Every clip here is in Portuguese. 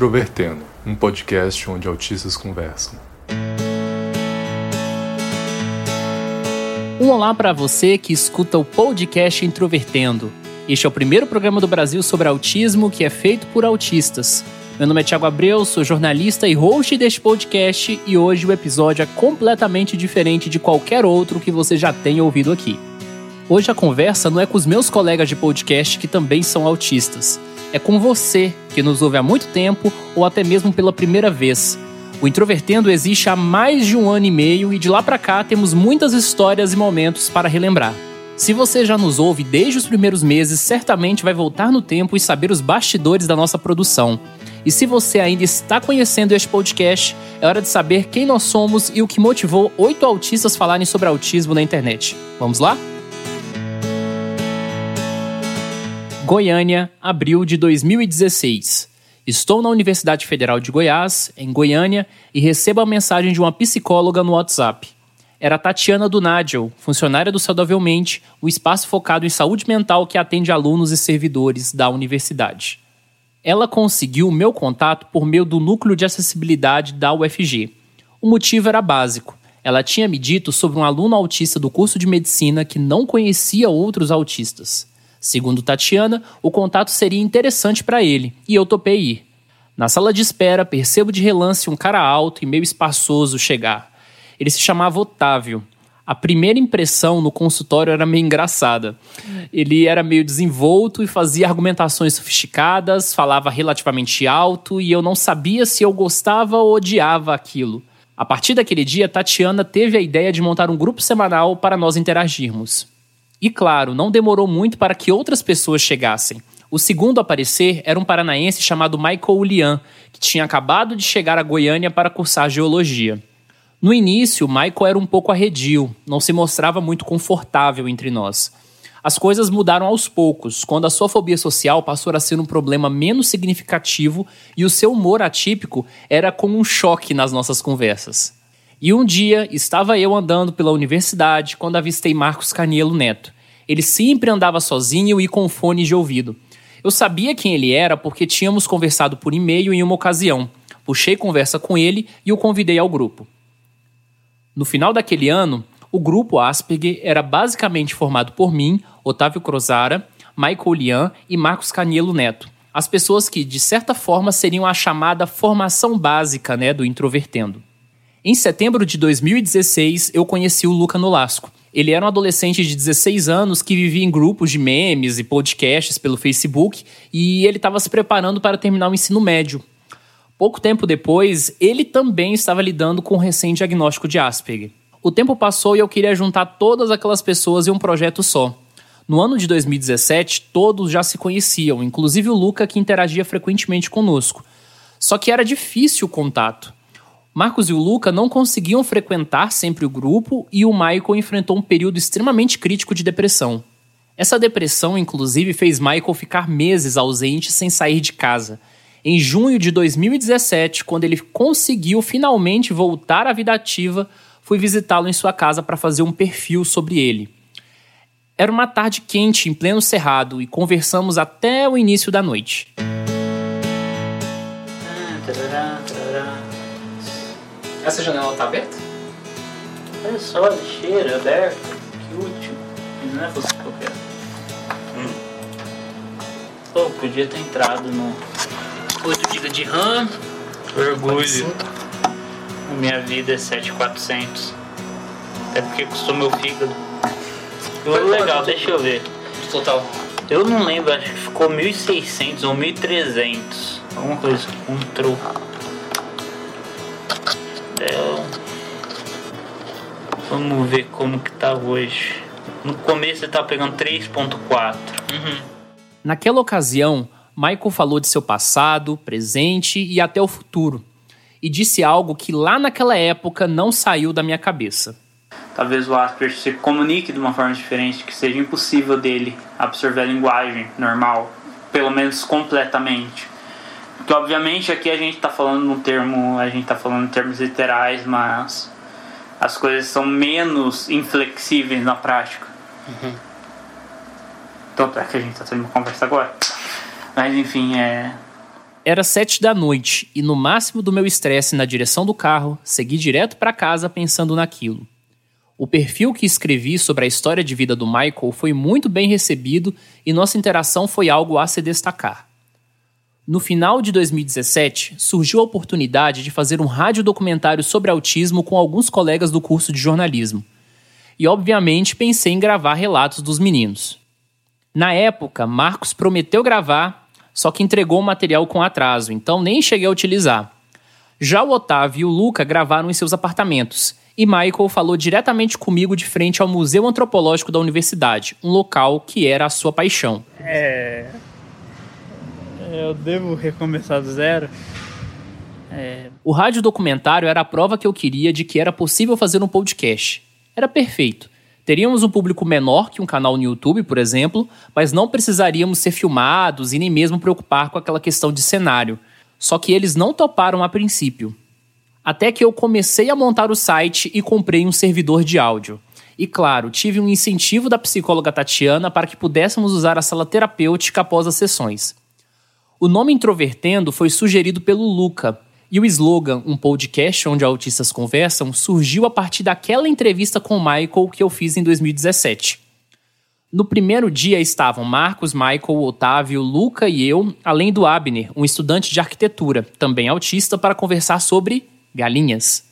Introvertendo, um podcast onde autistas conversam. Um olá para você que escuta o podcast Introvertendo. Este é o primeiro programa do Brasil sobre autismo que é feito por autistas. Meu nome é Thiago Abreu, sou jornalista e host deste podcast e hoje o episódio é completamente diferente de qualquer outro que você já tenha ouvido aqui. Hoje a conversa não é com os meus colegas de podcast que também são autistas é com você que nos ouve há muito tempo ou até mesmo pela primeira vez. O Introvertendo existe há mais de um ano e meio e de lá para cá temos muitas histórias e momentos para relembrar. Se você já nos ouve desde os primeiros meses, certamente vai voltar no tempo e saber os bastidores da nossa produção. E se você ainda está conhecendo este podcast, é hora de saber quem nós somos e o que motivou oito autistas falarem sobre autismo na internet. Vamos lá? Goiânia, abril de 2016. Estou na Universidade Federal de Goiás, em Goiânia, e recebo a mensagem de uma psicóloga no WhatsApp. Era Tatiana do Nagel, funcionária do Saudavelmente, o espaço focado em saúde mental que atende alunos e servidores da universidade. Ela conseguiu o meu contato por meio do núcleo de acessibilidade da UFG. O motivo era básico. Ela tinha me dito sobre um aluno autista do curso de medicina que não conhecia outros autistas. Segundo Tatiana, o contato seria interessante para ele e eu topei ir. Na sala de espera, percebo de relance um cara alto e meio espaçoso chegar. Ele se chamava Otávio. A primeira impressão no consultório era meio engraçada. Ele era meio desenvolto e fazia argumentações sofisticadas, falava relativamente alto e eu não sabia se eu gostava ou odiava aquilo. A partir daquele dia, Tatiana teve a ideia de montar um grupo semanal para nós interagirmos. E claro, não demorou muito para que outras pessoas chegassem. O segundo a aparecer era um paranaense chamado Michael Lian, que tinha acabado de chegar a Goiânia para cursar geologia. No início, Michael era um pouco arredio, não se mostrava muito confortável entre nós. As coisas mudaram aos poucos, quando a sua fobia social passou a ser um problema menos significativo e o seu humor atípico era como um choque nas nossas conversas. E um dia estava eu andando pela universidade quando avistei Marcos Canielo Neto. Ele sempre andava sozinho e com fone de ouvido. Eu sabia quem ele era porque tínhamos conversado por e-mail em uma ocasião. Puxei conversa com ele e o convidei ao grupo. No final daquele ano, o grupo Asperger era basicamente formado por mim, Otávio Crozara, Michael Lian e Marcos Canielo Neto. As pessoas que, de certa forma, seriam a chamada formação básica né, do Introvertendo. Em setembro de 2016, eu conheci o Luca Nolasco. Ele era um adolescente de 16 anos que vivia em grupos de memes e podcasts pelo Facebook e ele estava se preparando para terminar o ensino médio. Pouco tempo depois, ele também estava lidando com o recém-diagnóstico de Asperger. O tempo passou e eu queria juntar todas aquelas pessoas em um projeto só. No ano de 2017, todos já se conheciam, inclusive o Luca, que interagia frequentemente conosco. Só que era difícil o contato. Marcos e o Luca não conseguiam frequentar sempre o grupo e o Michael enfrentou um período extremamente crítico de depressão. Essa depressão, inclusive, fez Michael ficar meses ausente sem sair de casa. Em junho de 2017, quando ele conseguiu finalmente voltar à vida ativa, fui visitá-lo em sua casa para fazer um perfil sobre ele. Era uma tarde quente em pleno cerrado e conversamos até o início da noite. Essa janela tá aberta? Olha só, lixeira aberta. Que útil. Não é você que eu quero. Hum. Pô, podia ter entrado no 8 GB de RAM. Orgulho. Minha vida é 7400. É porque custou meu fígado. Foi legal, deixa eu ver. Total. Eu não lembro, acho que ficou 1600 ou 1300. Alguma coisa. Um troco. Vamos ver como que tá hoje. No começo ele tava pegando 3.4. Uhum. Naquela ocasião, Michael falou de seu passado, presente e até o futuro. E disse algo que lá naquela época não saiu da minha cabeça. Talvez o Asperger se comunique de uma forma diferente, que seja impossível dele absorver a linguagem normal, pelo menos completamente. Porque obviamente aqui a gente está falando no termo, a gente está falando em termos literais, mas as coisas são menos inflexíveis na prática. Uhum. Tanto é que a gente está tendo uma conversa agora. Mas enfim, é. Era sete da noite e, no máximo do meu estresse na direção do carro, segui direto para casa pensando naquilo. O perfil que escrevi sobre a história de vida do Michael foi muito bem recebido e nossa interação foi algo a se destacar. No final de 2017, surgiu a oportunidade de fazer um radiodocumentário sobre autismo com alguns colegas do curso de jornalismo. E, obviamente, pensei em gravar relatos dos meninos. Na época, Marcos prometeu gravar, só que entregou o material com atraso, então nem cheguei a utilizar. Já o Otávio e o Luca gravaram em seus apartamentos, e Michael falou diretamente comigo de frente ao Museu Antropológico da Universidade, um local que era a sua paixão. É. Eu devo recomeçar do zero. É... O rádio documentário era a prova que eu queria de que era possível fazer um podcast. Era perfeito. Teríamos um público menor que um canal no YouTube, por exemplo, mas não precisaríamos ser filmados e nem mesmo preocupar com aquela questão de cenário. Só que eles não toparam a princípio. Até que eu comecei a montar o site e comprei um servidor de áudio. E claro, tive um incentivo da psicóloga Tatiana para que pudéssemos usar a sala terapêutica após as sessões. O nome Introvertendo foi sugerido pelo Luca, e o slogan Um podcast onde autistas conversam surgiu a partir daquela entrevista com o Michael que eu fiz em 2017. No primeiro dia estavam Marcos, Michael, Otávio, Luca e eu, além do Abner, um estudante de arquitetura, também autista, para conversar sobre galinhas.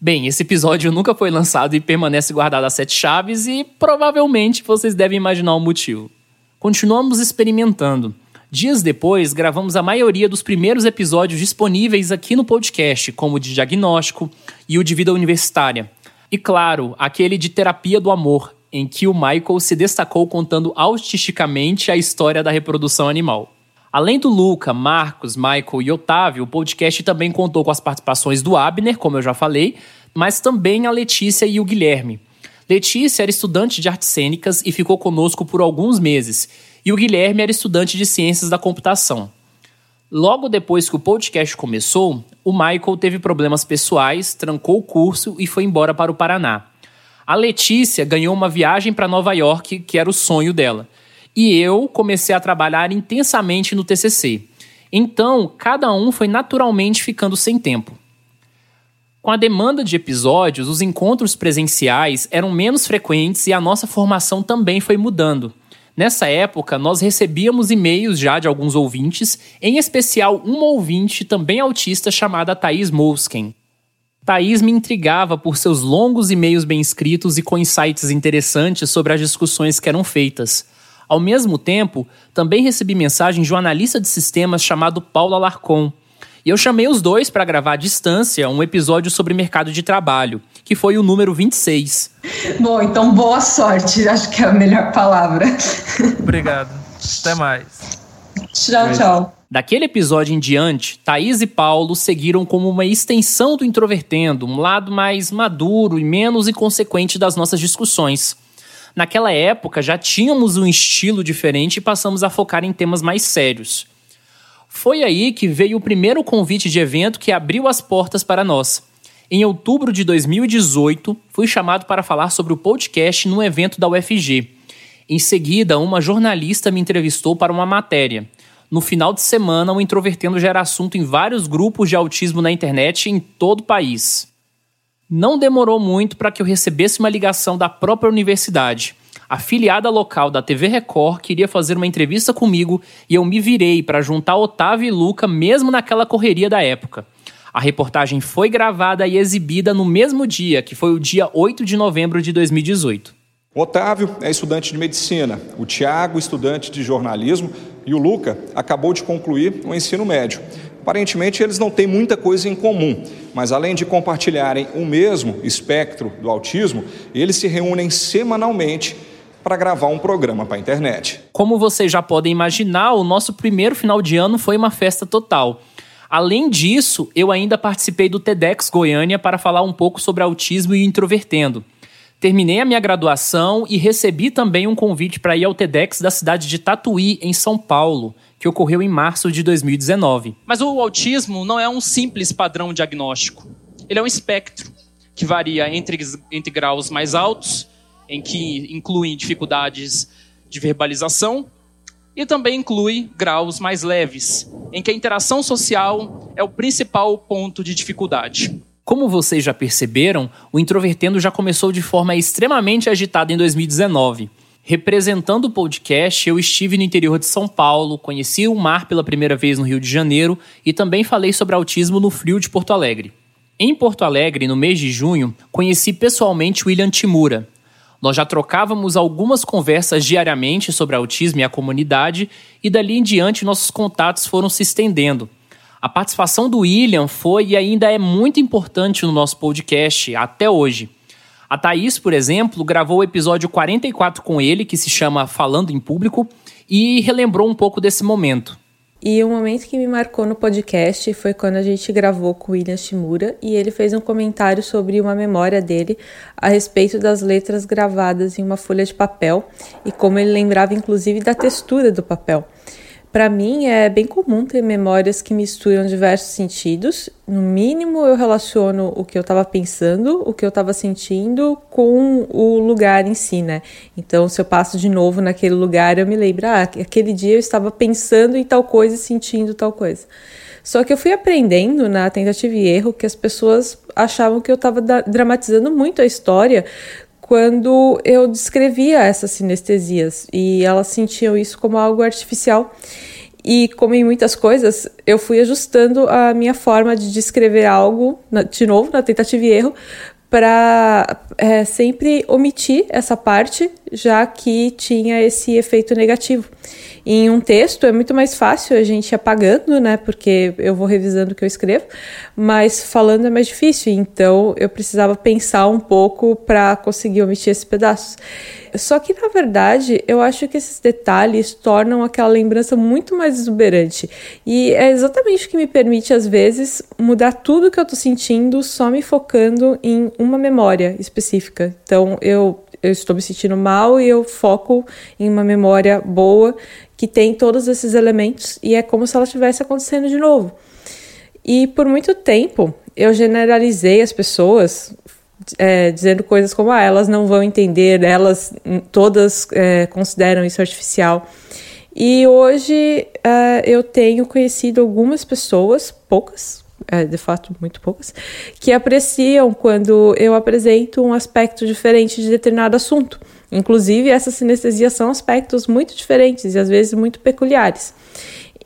Bem, esse episódio nunca foi lançado e permanece guardado a sete chaves e provavelmente vocês devem imaginar o motivo. Continuamos experimentando. Dias depois, gravamos a maioria dos primeiros episódios disponíveis aqui no podcast, como o de diagnóstico e o de vida universitária. E claro, aquele de terapia do amor, em que o Michael se destacou contando autisticamente a história da reprodução animal. Além do Luca, Marcos, Michael e Otávio, o podcast também contou com as participações do Abner, como eu já falei, mas também a Letícia e o Guilherme. Letícia era estudante de artes cênicas e ficou conosco por alguns meses, e o Guilherme era estudante de ciências da computação. Logo depois que o podcast começou, o Michael teve problemas pessoais, trancou o curso e foi embora para o Paraná. A Letícia ganhou uma viagem para Nova York, que era o sonho dela e eu comecei a trabalhar intensamente no TCC. Então, cada um foi naturalmente ficando sem tempo. Com a demanda de episódios, os encontros presenciais eram menos frequentes e a nossa formação também foi mudando. Nessa época, nós recebíamos e-mails já de alguns ouvintes, em especial uma ouvinte também autista chamada Thaís Molsken. Thaís me intrigava por seus longos e-mails bem escritos e com insights interessantes sobre as discussões que eram feitas. Ao mesmo tempo, também recebi mensagem de um analista de sistemas chamado Paulo Alarcon. E eu chamei os dois para gravar à distância um episódio sobre mercado de trabalho, que foi o número 26. Bom, então boa sorte, acho que é a melhor palavra. Obrigado. Até mais. Tchau, tchau. Daquele episódio em diante, Thaís e Paulo seguiram como uma extensão do Introvertendo, um lado mais maduro e menos inconsequente das nossas discussões. Naquela época já tínhamos um estilo diferente e passamos a focar em temas mais sérios. Foi aí que veio o primeiro convite de evento que abriu as portas para nós. Em outubro de 2018, fui chamado para falar sobre o podcast num evento da UFG. Em seguida, uma jornalista me entrevistou para uma matéria. No final de semana, o Introvertendo já era assunto em vários grupos de autismo na internet em todo o país. Não demorou muito para que eu recebesse uma ligação da própria universidade. A filiada local da TV Record queria fazer uma entrevista comigo e eu me virei para juntar Otávio e Luca mesmo naquela correria da época. A reportagem foi gravada e exibida no mesmo dia, que foi o dia 8 de novembro de 2018. O Otávio é estudante de medicina, o Tiago, estudante de jornalismo, e o Luca acabou de concluir o ensino médio. Aparentemente, eles não têm muita coisa em comum, mas além de compartilharem o mesmo espectro do autismo, eles se reúnem semanalmente para gravar um programa para a internet. Como vocês já podem imaginar, o nosso primeiro final de ano foi uma festa total. Além disso, eu ainda participei do TEDx Goiânia para falar um pouco sobre autismo e introvertendo. Terminei a minha graduação e recebi também um convite para ir ao TEDx da cidade de Tatuí, em São Paulo, que ocorreu em março de 2019. Mas o autismo não é um simples padrão diagnóstico. Ele é um espectro que varia entre, entre graus mais altos, em que incluem dificuldades de verbalização, E também inclui graus mais leves, em que a interação social é o principal ponto de dificuldade. Como vocês já perceberam, o Introvertendo já começou de forma extremamente agitada em 2019. Representando o podcast, eu estive no interior de São Paulo, conheci o mar pela primeira vez no Rio de Janeiro e também falei sobre autismo no frio de Porto Alegre. Em Porto Alegre, no mês de junho, conheci pessoalmente William Timura, nós já trocávamos algumas conversas diariamente sobre autismo e a comunidade, e dali em diante nossos contatos foram se estendendo. A participação do William foi e ainda é muito importante no nosso podcast até hoje. A Thaís, por exemplo, gravou o episódio 44 com ele, que se chama Falando em Público, e relembrou um pouco desse momento. E o momento que me marcou no podcast foi quando a gente gravou com o William Shimura e ele fez um comentário sobre uma memória dele a respeito das letras gravadas em uma folha de papel e como ele lembrava inclusive da textura do papel. Para mim é bem comum ter memórias que misturam diversos sentidos. No mínimo, eu relaciono o que eu estava pensando, o que eu estava sentindo com o lugar em si, né? Então, se eu passo de novo naquele lugar, eu me lembro, ah, aquele dia eu estava pensando em tal coisa e sentindo tal coisa. Só que eu fui aprendendo na tentativa e erro que as pessoas achavam que eu estava dramatizando muito a história quando eu descrevia essas sinestesias e elas sentiam isso como algo artificial. E como em muitas coisas, eu fui ajustando a minha forma de descrever algo, de novo, na tentativa e erro, para é, sempre omitir essa parte, já que tinha esse efeito negativo. Em um texto é muito mais fácil a gente apagando, né? Porque eu vou revisando o que eu escrevo, mas falando é mais difícil, então eu precisava pensar um pouco para conseguir omitir esses pedaços. Só que na verdade, eu acho que esses detalhes tornam aquela lembrança muito mais exuberante. E é exatamente o que me permite às vezes mudar tudo que eu tô sentindo só me focando em uma memória específica. Então, eu eu estou me sentindo mal e eu foco em uma memória boa que tem todos esses elementos e é como se ela estivesse acontecendo de novo. E por muito tempo eu generalizei as pessoas, é, dizendo coisas como ah, elas não vão entender, elas todas é, consideram isso artificial. E hoje é, eu tenho conhecido algumas pessoas, poucas, de fato muito poucas, que apreciam quando eu apresento um aspecto diferente de determinado assunto. Inclusive, essas sinestesias são aspectos muito diferentes e às vezes muito peculiares.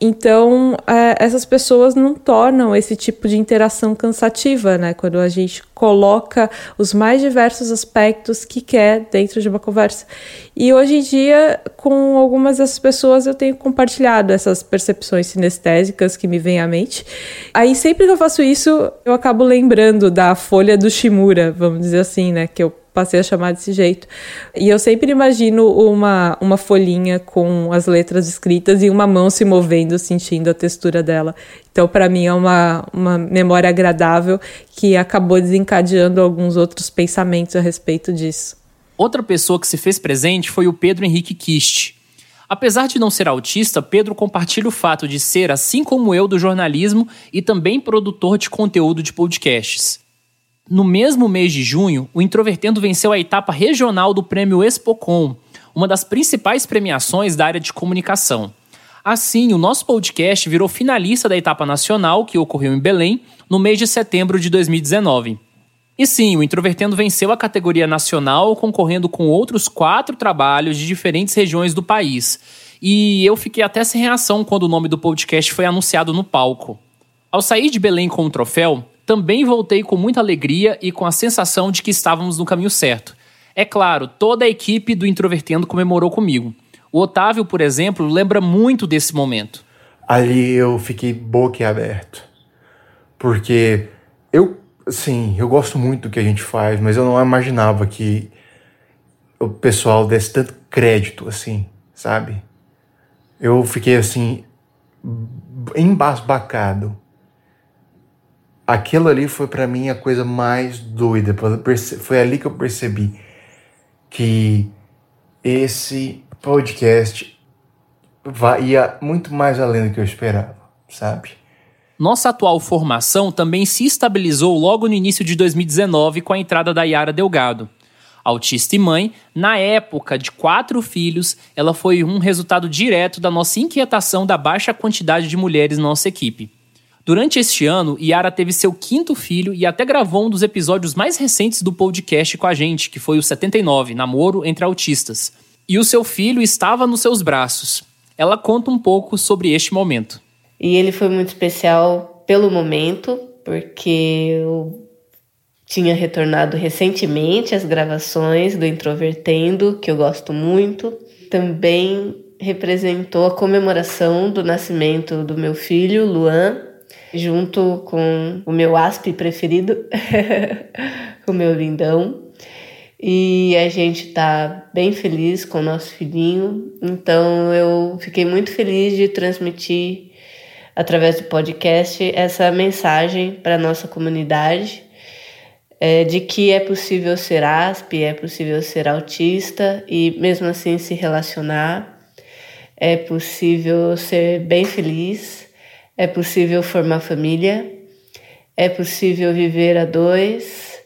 Então, é, essas pessoas não tornam esse tipo de interação cansativa, né? Quando a gente coloca os mais diversos aspectos que quer dentro de uma conversa. E hoje em dia, com algumas dessas pessoas, eu tenho compartilhado essas percepções sinestésicas que me vêm à mente. Aí, sempre que eu faço isso, eu acabo lembrando da folha do Shimura, vamos dizer assim, né? Que eu passei a chamar desse jeito. E eu sempre imagino uma, uma folhinha com as letras escritas e uma mão se movendo, sentindo a textura dela. Então, para mim, é uma, uma memória agradável que acabou desencadeando alguns outros pensamentos a respeito disso. Outra pessoa que se fez presente foi o Pedro Henrique Kist. Apesar de não ser autista, Pedro compartilha o fato de ser, assim como eu, do jornalismo e também produtor de conteúdo de podcasts. No mesmo mês de junho, o Introvertendo venceu a etapa regional do Prêmio Expocom, uma das principais premiações da área de comunicação. Assim, o nosso podcast virou finalista da etapa nacional, que ocorreu em Belém, no mês de setembro de 2019. E sim, o Introvertendo venceu a categoria nacional, concorrendo com outros quatro trabalhos de diferentes regiões do país. E eu fiquei até sem reação quando o nome do podcast foi anunciado no palco. Ao sair de Belém com o troféu, também voltei com muita alegria e com a sensação de que estávamos no caminho certo. É claro, toda a equipe do Introvertendo comemorou comigo. O Otávio, por exemplo, lembra muito desse momento. Ali eu fiquei boquiaberto. Porque eu, sim, eu gosto muito do que a gente faz, mas eu não imaginava que o pessoal desse tanto crédito, assim, sabe? Eu fiquei assim, embasbacado aquilo ali foi para mim a coisa mais doida. Foi ali que eu percebi que esse podcast ia muito mais além do que eu esperava, sabe? Nossa atual formação também se estabilizou logo no início de 2019 com a entrada da Yara Delgado. autista e mãe, na época de quatro filhos, ela foi um resultado direto da nossa inquietação da baixa quantidade de mulheres na nossa equipe. Durante este ano, Yara teve seu quinto filho e até gravou um dos episódios mais recentes do podcast com a gente, que foi o 79, Namoro entre Autistas. E o seu filho estava nos seus braços. Ela conta um pouco sobre este momento. E ele foi muito especial pelo momento, porque eu tinha retornado recentemente às gravações do Introvertendo, que eu gosto muito. Também representou a comemoração do nascimento do meu filho, Luan, junto com o meu aspe preferido, o meu lindão. E a gente tá bem feliz com o nosso filhinho. Então eu fiquei muito feliz de transmitir através do podcast essa mensagem para nossa comunidade é, de que é possível ser asp, é possível ser autista e mesmo assim se relacionar, é possível ser bem feliz, é possível formar família, é possível viver a dois.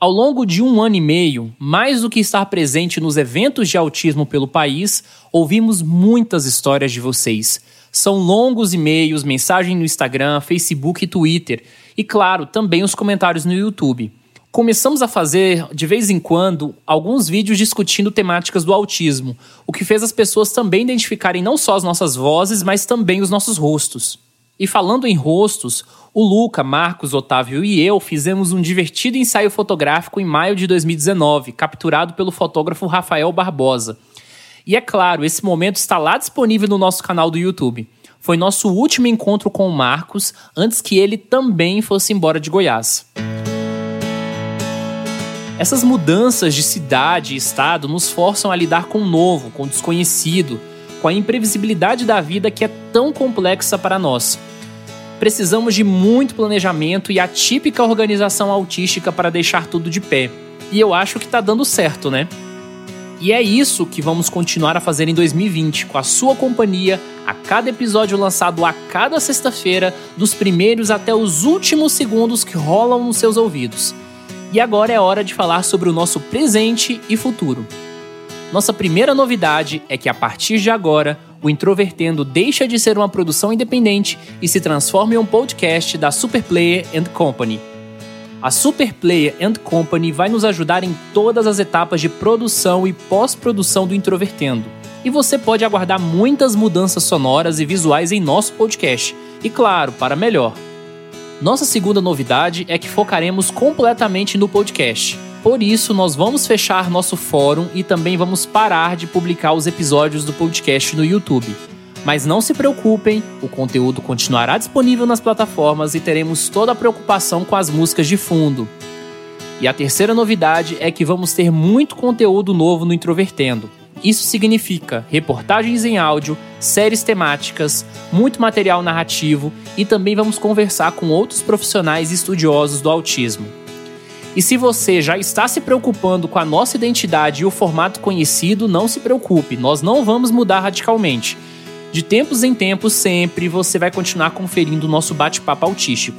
Ao longo de um ano e meio, mais do que estar presente nos eventos de autismo pelo país, ouvimos muitas histórias de vocês. São longos e-mails, mensagem no Instagram, Facebook e Twitter, e claro, também os comentários no YouTube começamos a fazer, de vez em quando, alguns vídeos discutindo temáticas do autismo, o que fez as pessoas também identificarem não só as nossas vozes, mas também os nossos rostos. E falando em rostos, o Luca, Marcos, Otávio e eu fizemos um divertido ensaio fotográfico em maio de 2019, capturado pelo fotógrafo Rafael Barbosa. E é claro, esse momento está lá disponível no nosso canal do YouTube. Foi nosso último encontro com o Marcos antes que ele também fosse embora de Goiás. Essas mudanças de cidade e estado nos forçam a lidar com o novo, com o desconhecido, com a imprevisibilidade da vida que é tão complexa para nós. Precisamos de muito planejamento e a típica organização autística para deixar tudo de pé. E eu acho que está dando certo, né? E é isso que vamos continuar a fazer em 2020, com a sua companhia, a cada episódio lançado a cada sexta-feira, dos primeiros até os últimos segundos que rolam nos seus ouvidos. E agora é hora de falar sobre o nosso presente e futuro. Nossa primeira novidade é que a partir de agora, o Introvertendo deixa de ser uma produção independente e se transforma em um podcast da Superplayer and Company. A Superplayer and Company vai nos ajudar em todas as etapas de produção e pós-produção do Introvertendo. E você pode aguardar muitas mudanças sonoras e visuais em nosso podcast. E claro, para melhor. Nossa segunda novidade é que focaremos completamente no podcast. Por isso, nós vamos fechar nosso fórum e também vamos parar de publicar os episódios do podcast no YouTube. Mas não se preocupem, o conteúdo continuará disponível nas plataformas e teremos toda a preocupação com as músicas de fundo. E a terceira novidade é que vamos ter muito conteúdo novo no Introvertendo. Isso significa reportagens em áudio, séries temáticas, muito material narrativo e também vamos conversar com outros profissionais e estudiosos do autismo. E se você já está se preocupando com a nossa identidade e o formato conhecido, não se preocupe, nós não vamos mudar radicalmente. De tempos em tempos, sempre você vai continuar conferindo o nosso bate-papo autístico.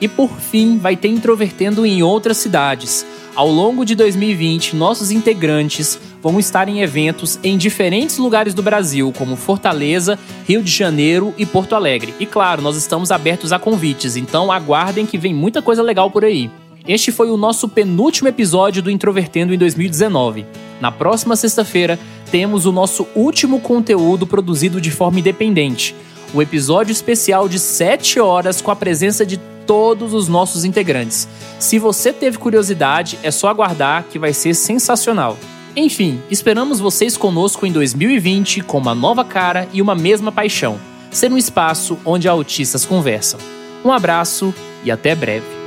E por fim, vai ter Introvertendo em outras cidades. Ao longo de 2020, nossos integrantes vão estar em eventos em diferentes lugares do Brasil, como Fortaleza, Rio de Janeiro e Porto Alegre. E claro, nós estamos abertos a convites, então aguardem que vem muita coisa legal por aí. Este foi o nosso penúltimo episódio do Introvertendo em 2019. Na próxima sexta-feira, temos o nosso último conteúdo produzido de forma independente. O episódio especial de 7 horas com a presença de todos os nossos integrantes. Se você teve curiosidade, é só aguardar que vai ser sensacional. Enfim, esperamos vocês conosco em 2020 com uma nova cara e uma mesma paixão. Ser um espaço onde autistas conversam. Um abraço e até breve.